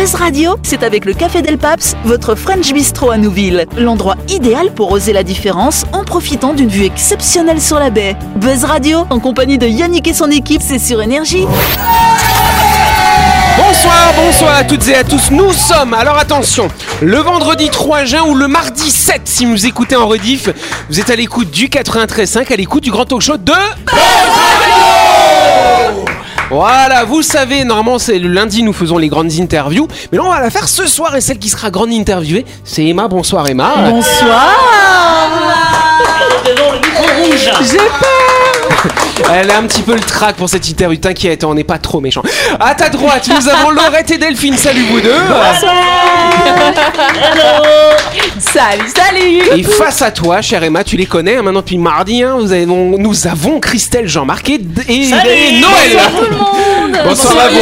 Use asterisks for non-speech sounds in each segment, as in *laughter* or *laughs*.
Buzz Radio, c'est avec le Café Del Paps, votre French Bistro à Nouville. L'endroit idéal pour oser la différence en profitant d'une vue exceptionnelle sur la baie. Buzz Radio, en compagnie de Yannick et son équipe, c'est sur Énergie. Bonsoir, bonsoir à toutes et à tous. Nous sommes, alors attention, le vendredi 3 juin ou le mardi 7 si vous écoutez en rediff. Vous êtes à l'écoute du 93.5, à l'écoute du grand talk show de... Voilà, vous savez, normalement c'est le lundi nous faisons les grandes interviews, mais là on va la faire ce soir et celle qui sera grande interviewée, c'est Emma. Bonsoir Emma. Bonsoir. J'ai peur Elle a un petit peu le trac pour cette interview, t'inquiète, on n'est pas trop méchant. À ta droite, nous avons Laurette et Delphine, salut vous deux. Salut, salut. Et face à toi, chère Emma, tu les connais hein, maintenant depuis mardi, hein, vous avez- on- nous avons Christelle Jean-Marc et, et- et Noël. Tout le monde. Bonsoir à vous.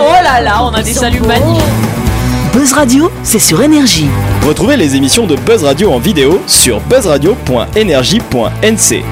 Oh là là, on a des saluts magnifiques. Buzz Radio, c'est sur Énergie. Retrouvez les émissions de Buzz Radio en vidéo sur buzzradio.energie.nc.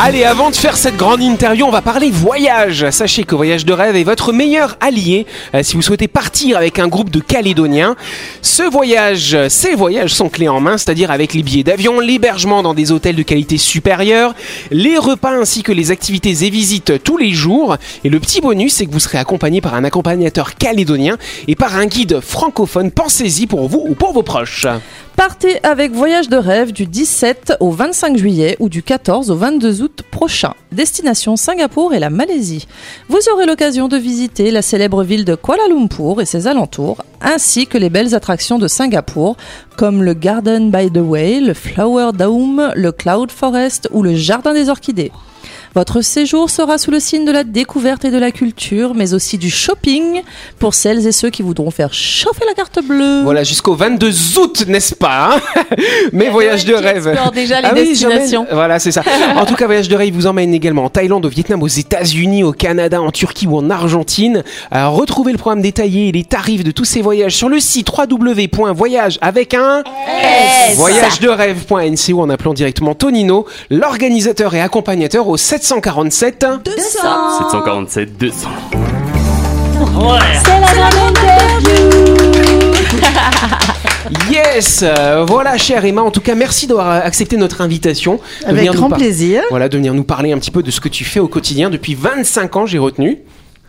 Allez, avant de faire cette grande interview, on va parler voyage. Sachez que Voyage de rêve est votre meilleur allié euh, si vous souhaitez partir avec un groupe de Calédoniens. Ce voyage, ces voyages sont clés en main, c'est-à-dire avec les billets d'avion, l'hébergement dans des hôtels de qualité supérieure, les repas ainsi que les activités et visites tous les jours. Et le petit bonus, c'est que vous serez accompagné par un accompagnateur calédonien et par un guide francophone. Pensez-y pour vous ou pour vos proches. Partez avec Voyage de rêve du 17 au 25 juillet ou du 14 au 22 août prochain. Destination Singapour et la Malaisie. Vous aurez l'occasion de visiter la célèbre ville de Kuala Lumpur et ses alentours, ainsi que les belles attractions de Singapour, comme le Garden by the Way, le Flower Dome, le Cloud Forest ou le Jardin des Orchidées. Votre séjour sera sous le signe de la découverte et de la culture, mais aussi du shopping pour celles et ceux qui voudront faire chauffer la carte bleue. Voilà, jusqu'au 22 août, n'est-ce pas hein? *laughs* Mes voyages de rêve. déjà les Ah destinations. Voilà, c'est ça. En tout *laughs* cas, Voyage de rêve vous emmène également en Thaïlande, au Vietnam, aux États-Unis, au Canada, en Turquie ou en Argentine. Alors, retrouvez le programme détaillé et les tarifs de tous ces voyages sur le site www.voyage avec un voyage de rêve.nc ou en appelant directement Tonino, l'organisateur et accompagnateur au 747 747 200. Yes Euh, Voilà, chère Emma, en tout cas, merci d'avoir accepté notre invitation. Avec grand par- plaisir. Voilà, de venir nous parler un petit peu de ce que tu fais au quotidien depuis 25 ans, j'ai retenu.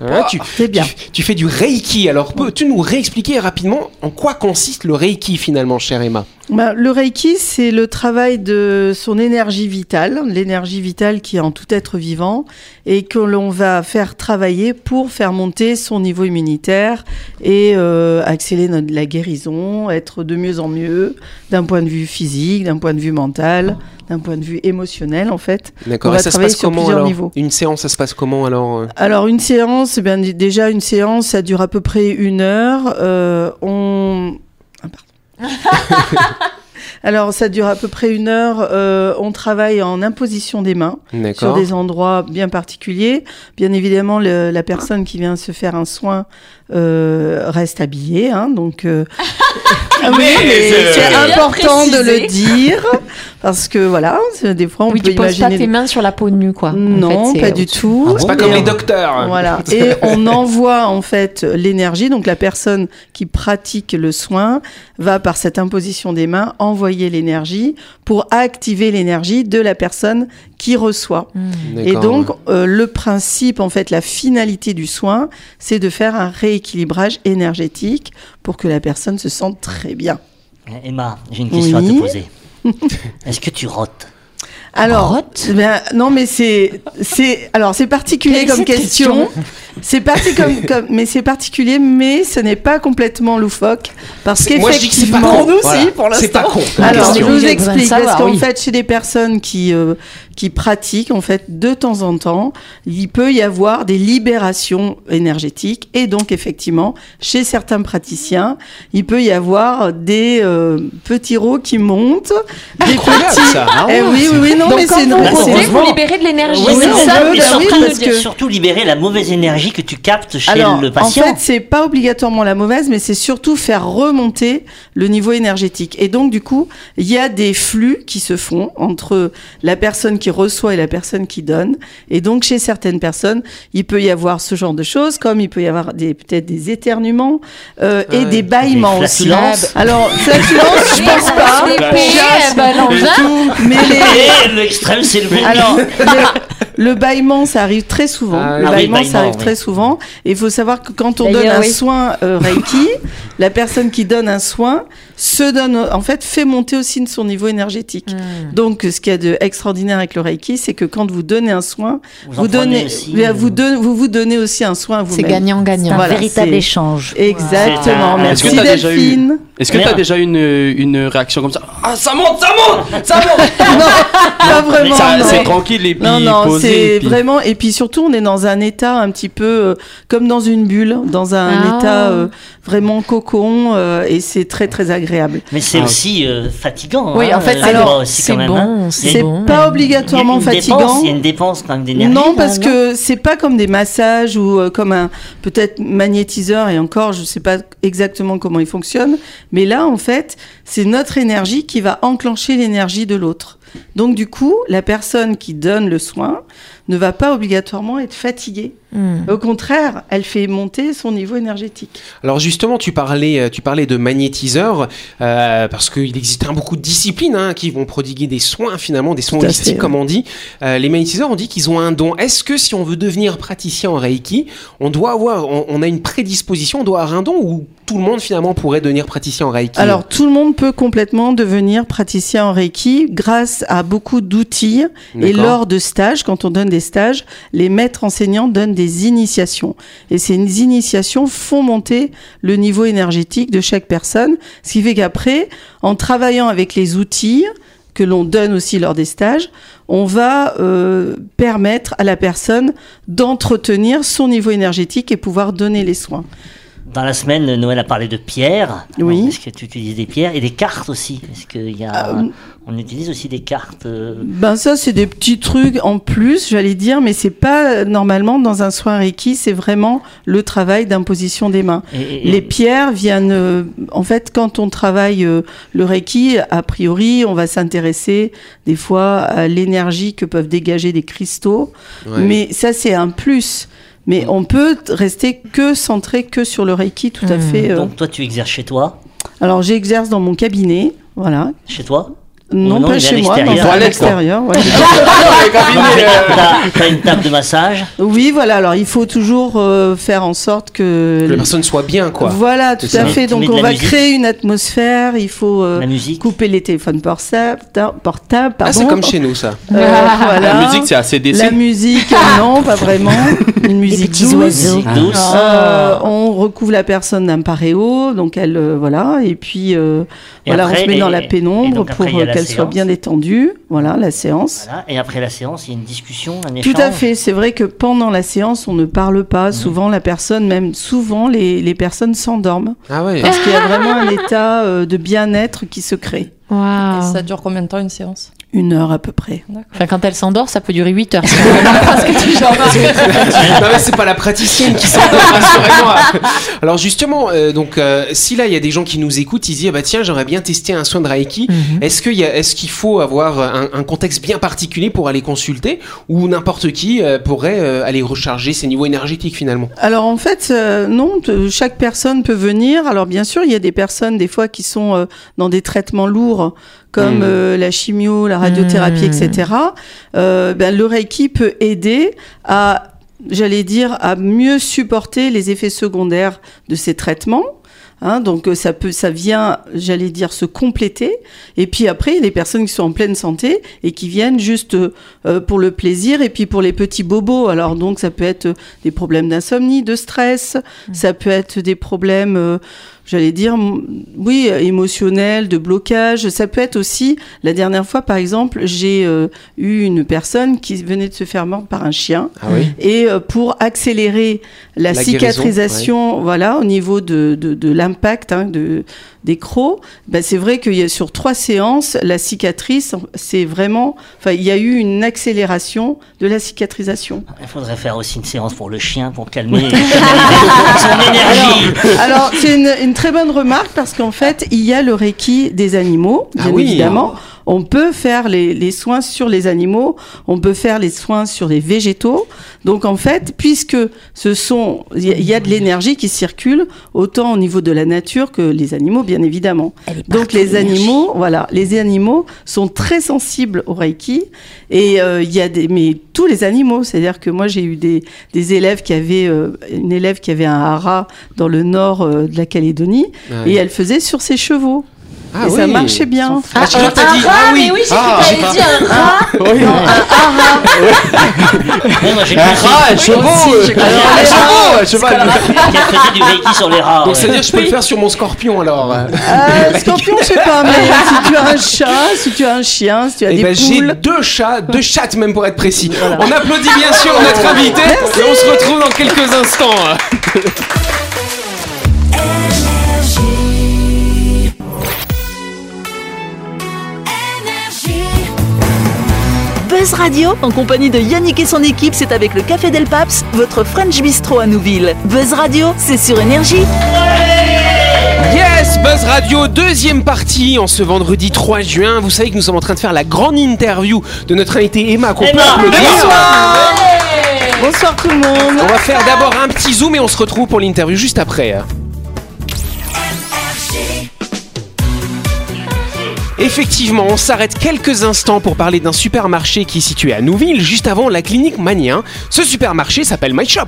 Hein, tu, c'est bien. Tu, tu fais du Reiki. Alors, peux-tu nous réexpliquer rapidement en quoi consiste le Reiki finalement, chère Emma? Bah, le Reiki, c'est le travail de son énergie vitale, l'énergie vitale qui est en tout être vivant et que l'on va faire travailler pour faire monter son niveau immunitaire et euh, accélérer notre- la guérison, être de mieux en mieux d'un point de vue physique, d'un point de vue mental, d'un point de vue émotionnel en fait. D'accord. Ça se passe comment alors niveaux. Une séance, ça se passe comment alors euh? Alors une séance, eh bien déjà une séance, ça dure à peu près une heure. Euh, on. *laughs* Alors ça dure à peu près une heure. Euh, on travaille en imposition des mains sur des endroits bien particuliers. Bien évidemment, le- la personne qui vient se faire un soin euh, reste habillée, hein, donc. euh, *laughs* ah oui, mais c'est Bien important de le dire parce que voilà, c'est- des fois on Oui, peut tu poses imaginer. pas tes mains sur la peau nue, quoi. En Non, fait, pas du tout. C'est pas Et comme les docteurs. voilà. *laughs* Et on envoie en fait l'énergie. Donc la personne qui pratique le soin va par cette imposition des mains envoyer l'énergie pour activer l'énergie de la personne qui reçoit. Et D'accord. donc euh, le principe, en fait, la finalité du soin, c'est de faire un rééquilibrage énergétique pour que la personne se sente très bien. Eh, Emma, j'ai une question à te poser. *laughs* Est-ce que tu rotes? Alors, ben, non, mais c'est, c'est, alors c'est particulier Quelle comme question? C'est parti comme, *laughs* comme, mais c'est particulier, mais ce n'est pas complètement loufoque parce qu'effectivement, con. nous Voilà. aussi, pour l'instant. C'est pas con. Alors, je vous explique parce savoir, qu'en oui. fait, chez des personnes qui euh, qui pratiquent, en fait, de temps en temps, il peut y avoir des libérations énergétiques et donc effectivement, chez certains praticiens, il peut y avoir des euh, petits rots qui montent, des Incroyable, petits. ça. Eh oui, oui, oui, non, Donc mais c'est vous libérez de l'énergie. Oui, c'est ça peut, Mais surtout, oui, parce que- surtout libérer la mauvaise énergie l'énergie que tu captes chez Alors, le en patient. fait, c'est pas obligatoirement la mauvaise, mais c'est surtout faire remonter le niveau énergétique. Et donc, du coup, il y a des flux qui se font entre la personne qui reçoit et la personne qui donne. Et donc, chez certaines personnes, il peut y avoir ce genre de choses, comme il peut y avoir des peut-être des éternuements euh, et des bâillements aussi. Alors, flatulences, je pense pas. Eh ben. Mais les, *laughs* l'extrême, c'est le alors, le, le bâillement, ça arrive très souvent. Ah, le oui, bâillement, bâillement, ça arrive oui. très souvent. Et il faut savoir que quand on donne un oui. soin euh, Reiki, *laughs* la personne qui donne un soin se donne, en fait, fait monter aussi son niveau énergétique. Hmm. Donc, ce qu'il y a de extraordinaire avec le Reiki, c'est que quand vous donnez un soin, Vous vous donnez, aussi, vous, vous, donne- vous vous donnez aussi un soin à C'est gagnant-gagnant. un Voilà, véritable échange. Exactement. Un- Merci Est-ce que eu- t'as Merde. déjà eu une, une réaction comme ça? Ah, ça monte, ça monte, ça monte *laughs* Pas vraiment. Non. C'est tranquille et puis Non, non, posé. c'est et puis- vraiment. Et puis surtout, on est dans un état un petit peu euh, comme dans une bulle, dans un Ah. état euh, vraiment cocon, euh, et c'est très très agréable. Mais c'est Ah, aussi euh, fatigant. Oui, hein, en fait, euh, c'est moi bon. aussi, C'est hein. bon, c'est. Pas obligatoirement fatigant. Il y a une dépense quand même d'énergie. Non, parce même, que c'est pas comme des massages ou euh, comme un peut-être magnétiseur et encore, je sais pas exactement comment il fonctionne, mais là en fait, c'est notre énergie qui va enclencher l'énergie de l'autre. Donc du coup, la personne qui donne le soin ne va pas obligatoirement être fatiguée. Au contraire, elle fait monter son niveau énergétique. Alors justement, tu parlais, euh, tu parlais de magnétiseurs, euh, parce qu'il existe hein, beaucoup de disciplines hein, qui vont prodiguer des soins finalement, des soins holistiques comme on dit. Euh, les magnétiseurs, on dit qu'ils ont un don. Est-ce que si on veut devenir praticien en Reiki, on doit avoir, on, on a une prédisposition, on doit avoir un don ou tout le monde finalement pourrait devenir praticien en Reiki? Alors tout le monde peut complètement devenir praticien en Reiki grâce à beaucoup d'outils et lors de stages, quand on donne des stages, les maîtres enseignants donnent des initiations. Et ces initiations font monter le niveau énergétique de chaque personne, ce qui fait qu'après, en travaillant avec les outils que l'on donne aussi lors des stages, on va euh, permettre à la personne d'entretenir son niveau énergétique et pouvoir donner les soins. Dans la semaine, Noël a parlé de pierres. Oui. Est-ce que tu utilises des pierres et des cartes aussi? Est-ce qu'il y a... Euh, On utilise aussi des cartes. euh, Ben ça c'est des petits trucs en plus, j'allais dire, mais c'est pas euh, normalement dans un soin Reiki, c'est vraiment le travail d'imposition des mains. et- et- Les pierres viennent, euh, en fait, quand on travaille euh, le Reiki, a priori, on va s'intéresser des fois à l'énergie que peuvent dégager des cristaux, Ouais. mais ça c'est un plus. Mais on peut rester que centré que sur le Reiki, tout à Hmm. fait. euh. Donc toi, tu exerces chez toi? Alors j'exerce dans mon cabinet, voilà. Chez toi? Non, non, pas chez moi, dans l'extérieur. à l'extérieur. ouais. *laughs* T'as *laughs* t'as une table de massage Oui, voilà. Alors, il faut toujours euh, faire en sorte que. Que la personne soit bien, quoi. Voilà, tout à fait. Donc, on la va musique créer une atmosphère. Il faut euh, La musique couper les téléphones portables. portables Ah, c'est comme chez nous, ça. Euh, voilà. La musique, c'est assez La décent. musique, euh, non, pas vraiment. Une musique douce. Musique. Euh, on recouvre la personne d'un paréo, donc elle, euh, voilà, et puis euh, Et voilà, après- on se met dans la pénombre pour qu'elle soit bien détendue. Voilà, la séance. Voilà. Et après la séance, il y a une discussion, un échange Tout à fait. C'est vrai que pendant la séance, on ne parle pas. Souvent, la personne, même souvent, les, les personnes s'endorment. Ah ouais. Parce qu'il y a vraiment un état euh, de bien-être qui se crée. Et Waouh. ça dure combien de temps une séance? Une heure à peu près. Enfin, quand elle s'endort, ça peut durer 8 heures. *laughs* C'est pas mais c'est pas la praticienne qui s'en rassurez-moi. Alors justement, euh, donc euh, si là il y a des gens qui nous écoutent, ils disent ah bah tiens j'aimerais bien tester un soin de Reiki. Mhm. Est-ce qu'il est-ce faut avoir un, un contexte bien particulier pour aller consulter ou n'importe qui euh, pourrait euh, aller recharger ses niveaux énergétiques finalement? Alors en fait, euh, non, chaque personne peut venir. Alors bien sûr, il y a des personnes des fois qui sont euh, dans des traitements lourds comme Mm. euh, la chimio, la radiothérapie, etc. Euh, ben, le Reiki peut aider à, j'allais dire, à mieux supporter les effets secondaires de ces traitements. Hein, donc euh, ça peut, ça vient, j'allais dire, se compléter. Et puis après, il y a des personnes qui sont en pleine santé et qui viennent juste euh, pour le plaisir et puis pour les petits bobos. Alors donc ça peut être des problèmes d'insomnie, de stress, ça peut être des problèmes, euh, j'allais dire, oui, euh, émotionnel, de blocage. Ça peut être aussi, la dernière fois, par exemple, j'ai euh, eu une personne qui venait de se faire mordre par un chien. Ah oui. Et euh, pour accélérer la, La guérison, cicatrisation, voilà, au niveau de, de, de l'impact hein, de, des crocs, ben c'est vrai qu'il y a sur trois séances, la cicatrice, c'est vraiment, enfin, il y a eu une accélération de la cicatrisation. Il faudrait faire aussi une séance pour le chien pour calmer *laughs* son énergie. Alors, c'est une, une très bonne remarque parce qu'en fait, il y a le Reiki des animaux, bien Ah oui. évidemment. On peut faire les, les soins sur les animaux, on peut faire les soins sur les végétaux. Donc, en fait, puisque ce sont, il y, a- il y a de l'énergie qui circule, autant au niveau de la nature que les animaux, bien évidemment. Donc, les animaux, voilà, les animaux sont très sensibles au Reiki. Et euh, il y a des, mais tous les animaux, c'est-à-dire que moi, j'ai eu des, des élèves qui avaient, euh, une élève qui avait un hara dans le nord euh, de la Calédonie, Ouais. et elle faisait sur ses chevaux. Ah et oui. ça marchait bien. Ah, je crois que t'as dit, ah oui. Ah, j'ai pas- Oui. Ouais, moi, j'ai Un pensé- rat, un chevaux, un chevaux, un cheval. faisait du Reiki sur les rats. Donc ouais. c'est-à-dire que je peux le faire sur mon scorpion alors. Euh, scorpion, je sais pas, mais si tu as un chat, si tu as un chien, si tu as Eh des ben, j'ai poules. deux chats, deux chattes même pour être précis. On applaudit bien sûr notre invité et on se retrouve dans quelques instants. Radio, en compagnie de Yannick et son équipe, c'est avec le Café Del Paps, votre French Bistro à Nouville. Buzz Radio, c'est sur Énergie. Yes, Buzz Radio, deuxième partie en ce vendredi 3 juin. Vous savez que nous sommes en train de faire la grande interview de notre invité Emma qu'on peut applaudir. Bonsoir tout le monde. On va faire d'abord un petit zoom et on se retrouve pour l'interview juste après. Effectivement, on s'arrête quelques instants pour parler d'un supermarché qui est situé à Nouville, juste avant la clinique Manien. Ce supermarché s'appelle My Shop.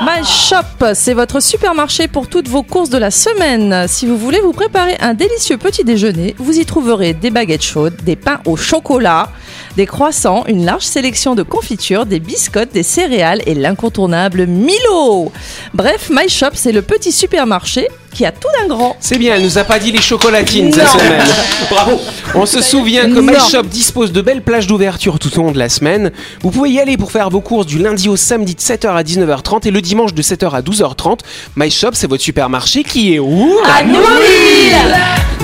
My Shop, c'est votre supermarché pour toutes vos courses de la semaine. Si vous voulez vous préparer un délicieux petit déjeuner, vous y trouverez des baguettes chaudes, des pains au chocolat, des croissants, une large sélection de confitures, des biscottes, des céréales et l'incontournable Milo. Bref, My Shop, c'est le petit supermarché qui a tout d'un grand. C'est bien, elle nous a pas dit les chocolatines cette semaine. Bravo. On se souvient que My Non. Shop dispose de belles plages d'ouverture tout au long de la semaine. Vous pouvez y aller pour faire vos courses du lundi au samedi de 7h à 19h30 et le dimanche de 7h à 12h30. My Shop, c'est votre supermarché qui est où? À Nouville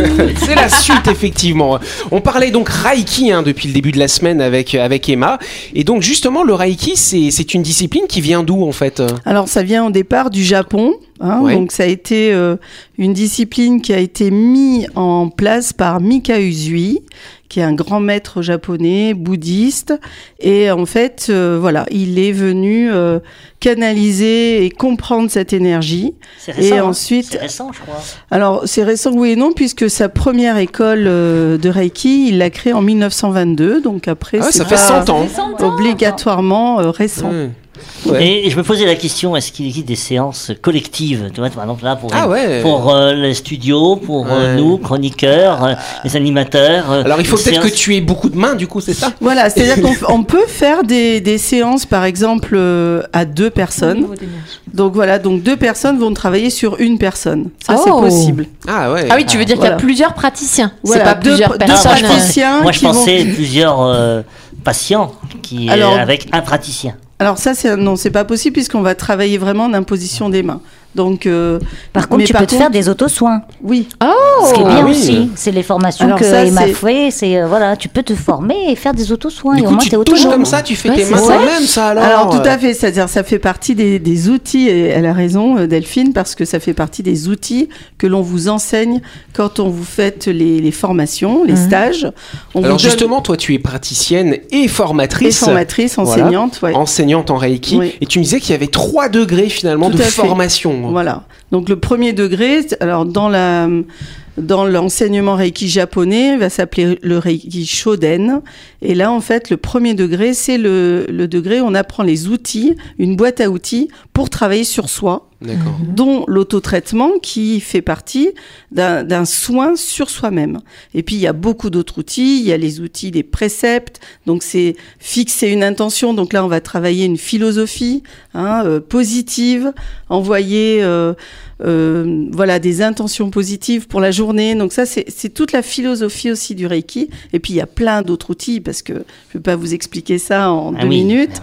*laughs* C'est la suite, effectivement. On parlait donc Reiki hein, depuis le début de la semaine avec, avec Emma. Et donc, justement, le Reiki, c'est c'est une discipline qui vient d'où, en fait? Alors ça vient au départ du Japon, hein, Ouais. donc ça a été euh, une discipline qui a été mise en place par Mika Usui, qui est un grand maître japonais bouddhiste, et en fait euh, voilà, il est venu euh, canaliser et comprendre cette énergie. C'est récent. Et hein. ensuite, C'est récent, je crois. alors c'est récent oui et non puisque sa première école euh, de Reiki, il l'a créée en 1922, donc après Ah ouais, c'est Ça fait pas 100 ans. obligatoirement euh, récent. Ouais. Ouais. Et je me posais la question, est-ce qu'il existe des séances collectives tu vois, Par exemple, là, pour, Ah ouais. pour euh, les studios, pour euh, nous, chroniqueurs, euh, les animateurs. Alors, il faut peut-être que tu aies beaucoup de mains, du coup, c'est ça Voilà, c'est-à-dire *laughs* qu'on peut faire des, des séances, par exemple, euh, à deux personnes. Donc voilà, donc deux personnes vont travailler sur une personne. Ça, c'est Oh. possible. Ah ouais. Ah oui, tu veux dire qu'il y a plusieurs praticiens Voilà, C'est pas deux- plusieurs deux Ah, moi, personnes je pensais, praticiens moi, je qui vont- pensais plusieurs euh, patients qui, Alors- avec un praticien. Alors ça, c'est non, c'est pas possible puisqu'on va travailler vraiment en imposition des mains. Donc, euh, Par contre, tu par peux te faire des auto-soins. oui. Ce qui est Ah bien oui. aussi. C'est les formations Alors que ça, Emma fait. C'est euh, voilà, tu peux te former et faire des auto-soins. Du et au moins, tu te touches autonome. comme ça, tu fais Ouais, tes c'est mains ça. toi-même, ça alors Alors, tout à fait, c'est-à-dire ça fait partie des, des outils, et elle a raison euh, Delphine, parce que ça fait partie des outils que l'on vous enseigne quand on vous fait les, les formations, les stages. On Alors donne- justement, toi, tu es praticienne et et formatrice. formatrice, Voilà. enseignante, ouais. enseignante en Reiki. Oui. Et tu me disais qu'il y avait trois degrés finalement Tout de fait. Voilà. Donc le premier degré, alors dans la dans l'enseignement Reiki japonais, il va s'appeler le Reiki Shoden. Et là, en fait, le premier degré, c'est le, le degré où on apprend les outils, une boîte à outils pour travailler sur soi. Dont l'autotraitement qui fait partie d'un d'un soin sur soi-même. Et puis il y a beaucoup d'autres outils, il y a les outils des préceptes, donc c'est fixer une intention, donc là on va travailler une philosophie hein, euh, positive, envoyer euh, euh, voilà des intentions positives pour la journée. Donc ça c'est toute la philosophie aussi du Reiki. Et puis il y a plein d'autres outils parce que je vais pas vous expliquer ça en Ah deux oui. minutes.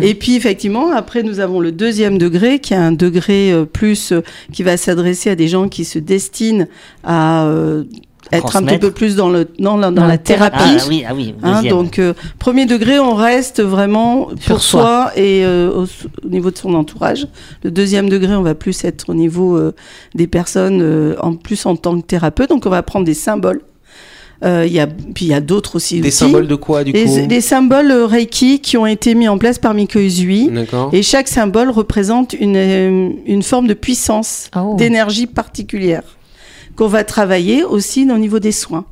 Et puis effectivement, après nous avons le deuxième degré qui est un degré euh, plus euh, qui va s'adresser à des gens qui se destinent à euh, être un petit peu plus dans le dans la, dans Dans la thérapie. Ah oui, ah oui, Hein, donc euh, premier degré, on reste vraiment Sur pour soi. soi, et euh, au, au niveau de son entourage. Le deuxième degré, on va plus être au niveau euh, des personnes euh, en plus en tant que thérapeute. Donc on va prendre des symboles. Euh, Il y a puis il y a d'autres aussi. Des outils. symboles de quoi, du coup? les symboles euh, Reiki qui ont été mis en place par Miko Uzui. D'accord. Et chaque symbole représente une, une forme de puissance, Oh. d'énergie particulière qu'on va travailler aussi au niveau des soins.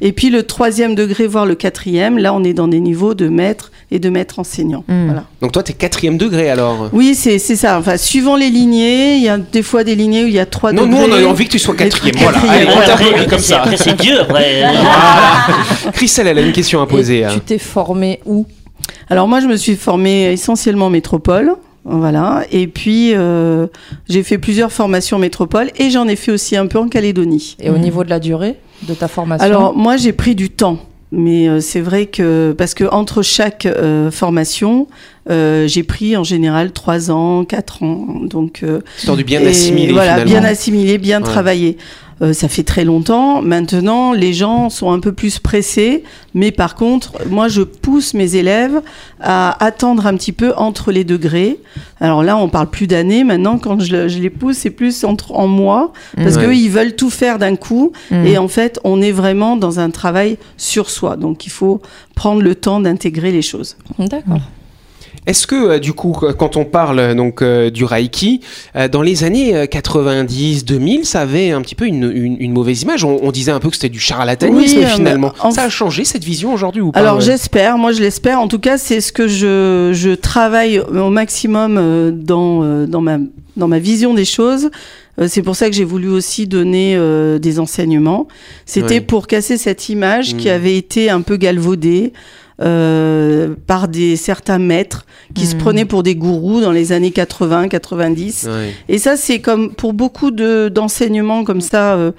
Et puis le troisième degré, voire le quatrième, là on est dans des niveaux de maître et de maître enseignant. Mm. Voilà. Donc toi, t'es quatrième degré alors? Oui, c'est c'est ça. Enfin, suivant les lignées, il y a des fois des lignées où il y a trois Non, nous, degrés. on a envie que tu sois quatrième. Voilà, quatrième. allez, on t'applaudit comme c'est- ça. après, c'est Dieu, après. *laughs* Christelle, elle a une question à poser. Et hein. tu t'es formé où? Alors moi, je me suis formée essentiellement en métropole. Voilà. Et puis, euh, j'ai fait plusieurs formations en métropole et j'en ai fait aussi un peu en Calédonie. Et au niveau de la durée de ta formation Alors moi j'ai pris du temps, mais euh, c'est vrai que parce que entre chaque euh, formation, euh, j'ai pris en général trois ans, quatre ans, donc euh, Histoire du bien et assimiler voilà, finalement. bien assimilé, bien Ouais. travaillé. Euh, ça fait très longtemps. Maintenant, les gens sont un peu plus pressés, mais par contre, moi, je pousse mes élèves à attendre un petit peu entre les degrés. Alors là, on parle plus d'années. Maintenant, quand je, le- je les pousse, c'est plus entre en mois, parce Ouais. qu'eux, ils veulent tout faire d'un coup. Mm. Et en fait, on est vraiment dans un travail sur soi. Donc, il faut prendre le temps d'intégrer les choses. D'accord. Est-ce que euh, du coup, quand on parle euh, donc euh, du Reiki, dans les années euh, 90-2000, ça avait un petit peu une, une- une mauvaise image? On, on disait un peu que c'était du charlatanisme Oui, finalement. en- Ça a changé cette vision aujourd'hui ou pas Alors j'espère, moi je l'espère. En tout cas, c'est ce que je, je travaille au maximum dans, dans, ma, dans ma vision des choses. C'est pour ça que j'ai voulu aussi donner euh, des enseignements. C'était pour casser cette image qui Mm. avait été un peu galvaudée euh, par des certains maîtres qui se Mm. prenaient pour des gourous dans les années 80, 90. Ouais. Et ça, c'est comme pour beaucoup de d'enseignements comme ça, euh,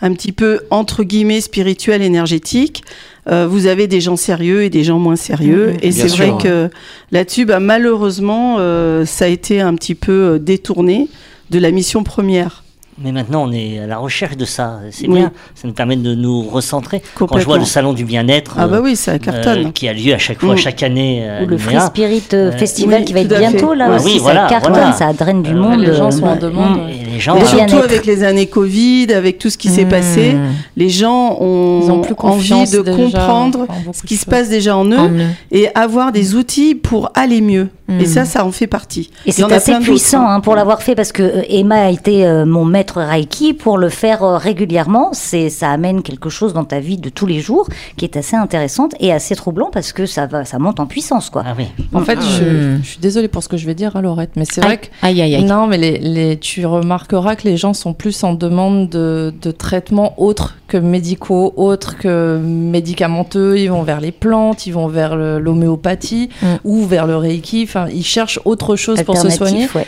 un petit peu entre guillemets spirituel, énergétique. euh, vous avez des gens sérieux et des gens moins sérieux. Et c'est vrai que là-dessus, bah, malheureusement, ça a été un petit peu détourné de la mission première. Mais maintenant, on est à la recherche de ça. C'est Oui. bien. Ça nous permet de nous recentrer. Quand je vois le salon du bien-être Ah bah euh, oui, ça cartonne. euh, qui a lieu à chaque fois, Mm. chaque année. euh, Ou le Free. Spirit euh, Festival oui, qui va être fait. bientôt là Ouais. aussi, Oui, ça voilà, cartonne, voilà. ça draine du Euh, monde. les gens sont en demande. mm. Et les gens, Et Le surtout avec les années Covid, avec tout ce qui s'est Mmh. passé, les gens ont, Ils ont plus envie confiance de déjà comprendre ce qui se passe déjà en eux En eux. et avoir des outils pour aller mieux. Mm. Et ça, ça en fait partie. Et c'est assez puissant hein. pour l'avoir fait parce que Emma a été mon maître Reiki. Pour le faire euh, régulièrement, c'est ça amène quelque chose dans ta vie de tous les jours qui est assez intéressante et assez troublant parce que ça va, ça monte en puissance quoi. Ah oui. En fait, Ah, je, suis désolée pour ce que je vais dire, hein, Laurette, mais c'est vrai que Aïe, aïe, aïe. Non, mais les, les, tu remarqueras que les gens sont plus en demande de, de traitements autres que médicaux, autres que médicamenteux. Ils vont vers les plantes, ils vont vers l'homéopathie Mm. ou vers le reiki. Enfin, ils cherchent autre chose pour se soigner. Ouais.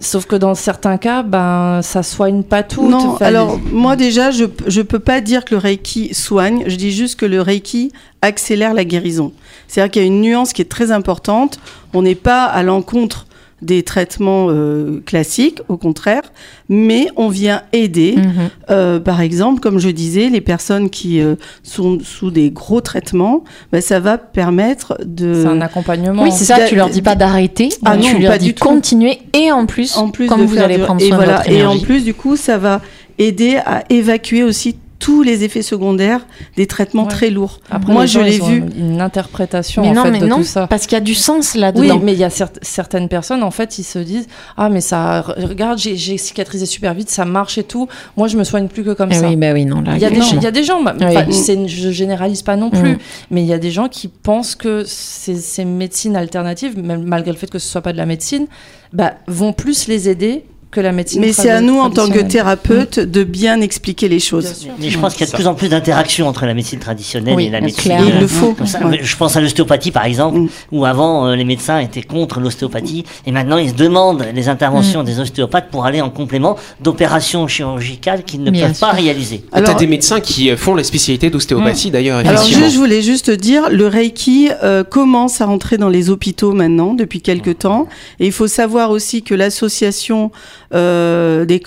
Sauf que dans certains cas, ben, ça soigne pas tout. Non, alors moi déjà, je je peux pas dire que le Reiki soigne. Je dis juste que le Reiki accélère la guérison. C'est-à-dire qu'il y a une nuance qui est très importante. On n'est pas à l'encontre des traitements euh, classiques, au contraire, mais on vient aider. Mhm. Euh, par exemple, comme je disais, les personnes qui euh, sont sous des gros traitements, ben, ça va permettre de c'est un accompagnement. Oui, c'est ça, tu leur dis pas d'arrêter, Ah mais non, tu leur pas dis du tout. continuer et en plus, en plus comme de vous allez prendre et soin de voilà, votre et en plus du coup ça va aider à évacuer aussi tous les effets secondaires des traitements Ouais. très lourds. Après, Moi, je l'ai vu. Une interprétation mais en non, fait, mais de non, tout ça. parce qu'il y a du sens Oui, là-dedans. mais il y a cer- certaines personnes, en fait, ils se disent Ah, mais ça, regarde, j'ai cicatrisé super vite, ça marche et tout. Moi, je me soigne plus que comme Eh ça. oui, bah oui, non, là, Il y, a des, clairement. il y a des gens, bah, Oui. je généralise pas non plus, Mm. mais il y a des gens qui pensent que ces, ces médecines alternatives, même malgré le fait que ce soit pas de la médecine, bah, vont plus les aider que la médecine Mais c'est à nous, en tant que thérapeute, de bien expliquer les choses. Mais je pense qu'il y a de plus en plus d'interactions entre la médecine traditionnelle Oui, et la médecine. clair. Il le faut. Comme ça, Ouais. Je pense à l'ostéopathie par exemple, Mm. où avant euh, les médecins étaient contre l'ostéopathie et maintenant ils se demandent les interventions des ostéopathes pour aller en complément d'opérations chirurgicales qu'ils ne Bien peuvent pas réaliser. Alors- des médecins qui euh, font la spécialité d'ostéopathie d'ailleurs, Alors je voulais juste dire, le Reiki euh, commence à rentrer dans les hôpitaux maintenant depuis quelques temps, et il faut savoir aussi que l'association euh, des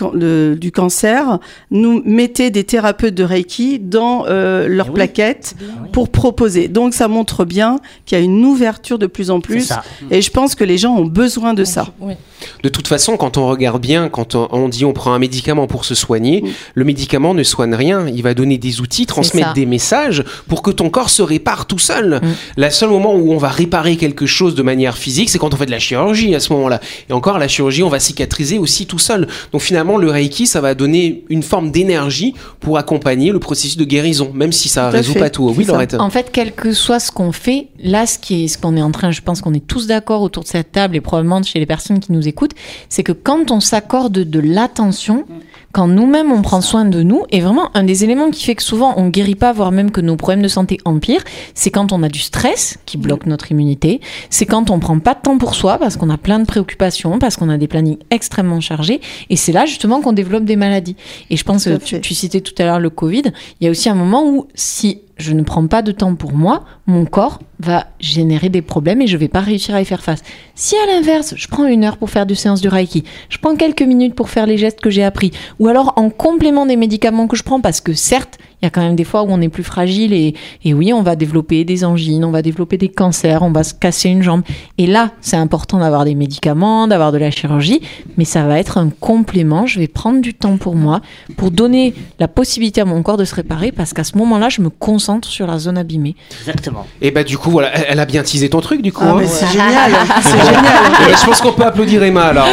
du cancer nous mettait des thérapeutes de Reiki dans euh, leurs Eh oui. plaquettes oui. pour proposer. Donc ça montre bien qu'il y a une ouverture de plus en plus, et je pense que les gens ont besoin de ça. Oui. De toute façon, quand on regarde bien, quand on, on dit on prend un médicament pour se soigner, le médicament ne soigne rien. Il va donner des outils, transmettre des messages pour que ton corps se répare tout seul. Mm. Le seul moment où on va réparer quelque chose de manière physique, c'est quand on fait de la chirurgie à ce moment-là. Et encore, la chirurgie, on va cicatriser aussi tout seul. Donc finalement, le Reiki, ça va donner une forme d'énergie pour accompagner le processus de guérison, même si ça à résout fait. pas tout. Oui. Laurette. En fait, quel que soit ce qu'on fait, là, ce qui est, ce qu'on est en train, je pense qu'on est tous d'accord autour de cette table et probablement chez les personnes qui nous écoutent, c'est que quand on s'accorde de l'attention, quand nous-mêmes on prend soin de nous, et vraiment un des éléments qui fait que souvent on guérit pas, voire même que nos problèmes de santé empirent, c'est quand on a du stress qui bloque notre immunité, c'est quand on prend pas de temps pour soi parce qu'on a plein de préoccupations, parce qu'on a des plannings extrêmement chargés, et c'est là justement qu'on développe des maladies. Et je pense, tu, tu citais tout à l'heure le Covid, il y a aussi un moment où si je ne prends pas de temps pour moi, mon corps va générer des problèmes et je vais pas réussir à y faire face. Si à l'inverse, je prends une heure pour faire du séance de Reiki, je prends quelques minutes pour faire les gestes que j'ai appris, ou alors en complément des médicaments que je prends, parce que certes, il y a quand même des fois où on est plus fragile et, et oui, on va développer des angines, on va développer des cancers, on va se casser une jambe. Et là, c'est important d'avoir des médicaments, d'avoir de la chirurgie, mais ça va être un complément. Je vais prendre du temps pour moi, pour donner la possibilité à mon corps de se réparer, parce qu'à ce moment-là, je me concentre sur la zone abîmée. Exactement. Et bah du coup, voilà, elle a bien teasé ton truc du coup. Ah, hein. mais c'est génial, *laughs* c'est génial. *laughs* Eh ben, je pense qu'on peut applaudir Emma alors.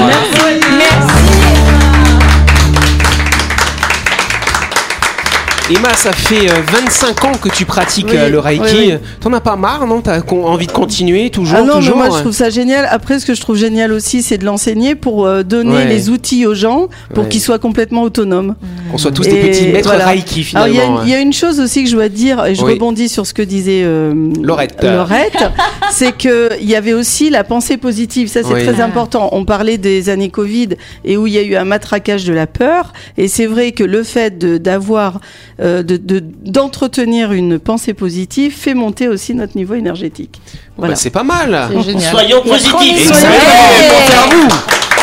Emma, ça fait euh, 25 ans que tu pratiques Oui, euh, le Reiki. oui, oui. T'en as pas marre, non? T'as con- envie de continuer toujours, Ah non, toujours mais moi je trouve ça génial. Après, ce que je trouve génial aussi, c'est de l'enseigner pour euh, donner Ouais. les outils aux gens pour Ouais. qu'ils soient complètement autonomes. Qu'on soit tous Et des petits maîtres voilà. Reiki finalement. il y a une- il y, a une chose aussi que je dois dire, et je Oui. rebondis sur ce que disait euh, Laurette. Laurette, *laughs* c'est que il y avait aussi la pensée positive. Ça, c'est Oui. très important. On parlait des années Covid et où il y a eu un matraquage de la peur. Et c'est vrai que le fait de- d'avoir, euh, de- de- d'entretenir une pensée positive fait monter aussi notre niveau énergétique. Voilà. Bah, c'est pas mal. Soyons positifs. Exactement. Ouais. Pensez à vous.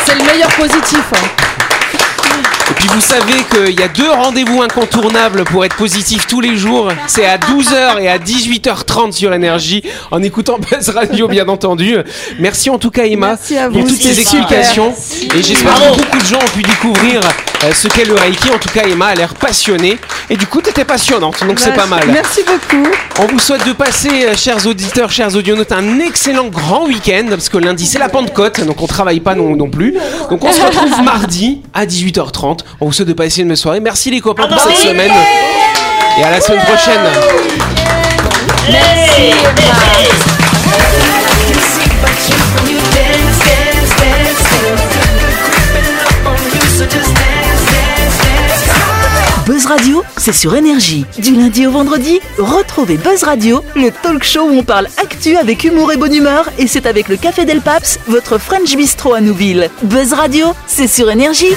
C'est le meilleur positif. hein. Puis vous savez qu'il y a deux rendez-vous incontournables pour être positif tous les jours. C'est à 12h et à 18h30 sur Énergie, en écoutant Buzz Radio bien entendu. Merci en tout cas Emma Merci à pour toutes ces explications. Et j'espère que beaucoup de gens ont pu découvrir euh, ce qu'est le Reiki. En tout cas Emma a l'air passionnée. Et du coup t'étais passionnante, donc c'est pas mal. Merci beaucoup. On vous souhaite de passer, euh, chers auditeurs, chers audionautes, un excellent grand week-end, parce que lundi c'est la Pentecôte, donc on travaille pas non, non plus. Donc on se retrouve mardi à 18h30. On vous souhaite de passer une bonne soirée. Merci les copains pour cette semaine. Et à la semaine prochaine. Buzz Radio, c'est sur Énergie. Du lundi au vendredi, retrouvez Buzz Radio, le talk show où on parle actu avec humour et bonne humeur, et c'est avec le Café Del Paps, votre French Bistro à Nouville. Buzz Radio, c'est sur Énergie.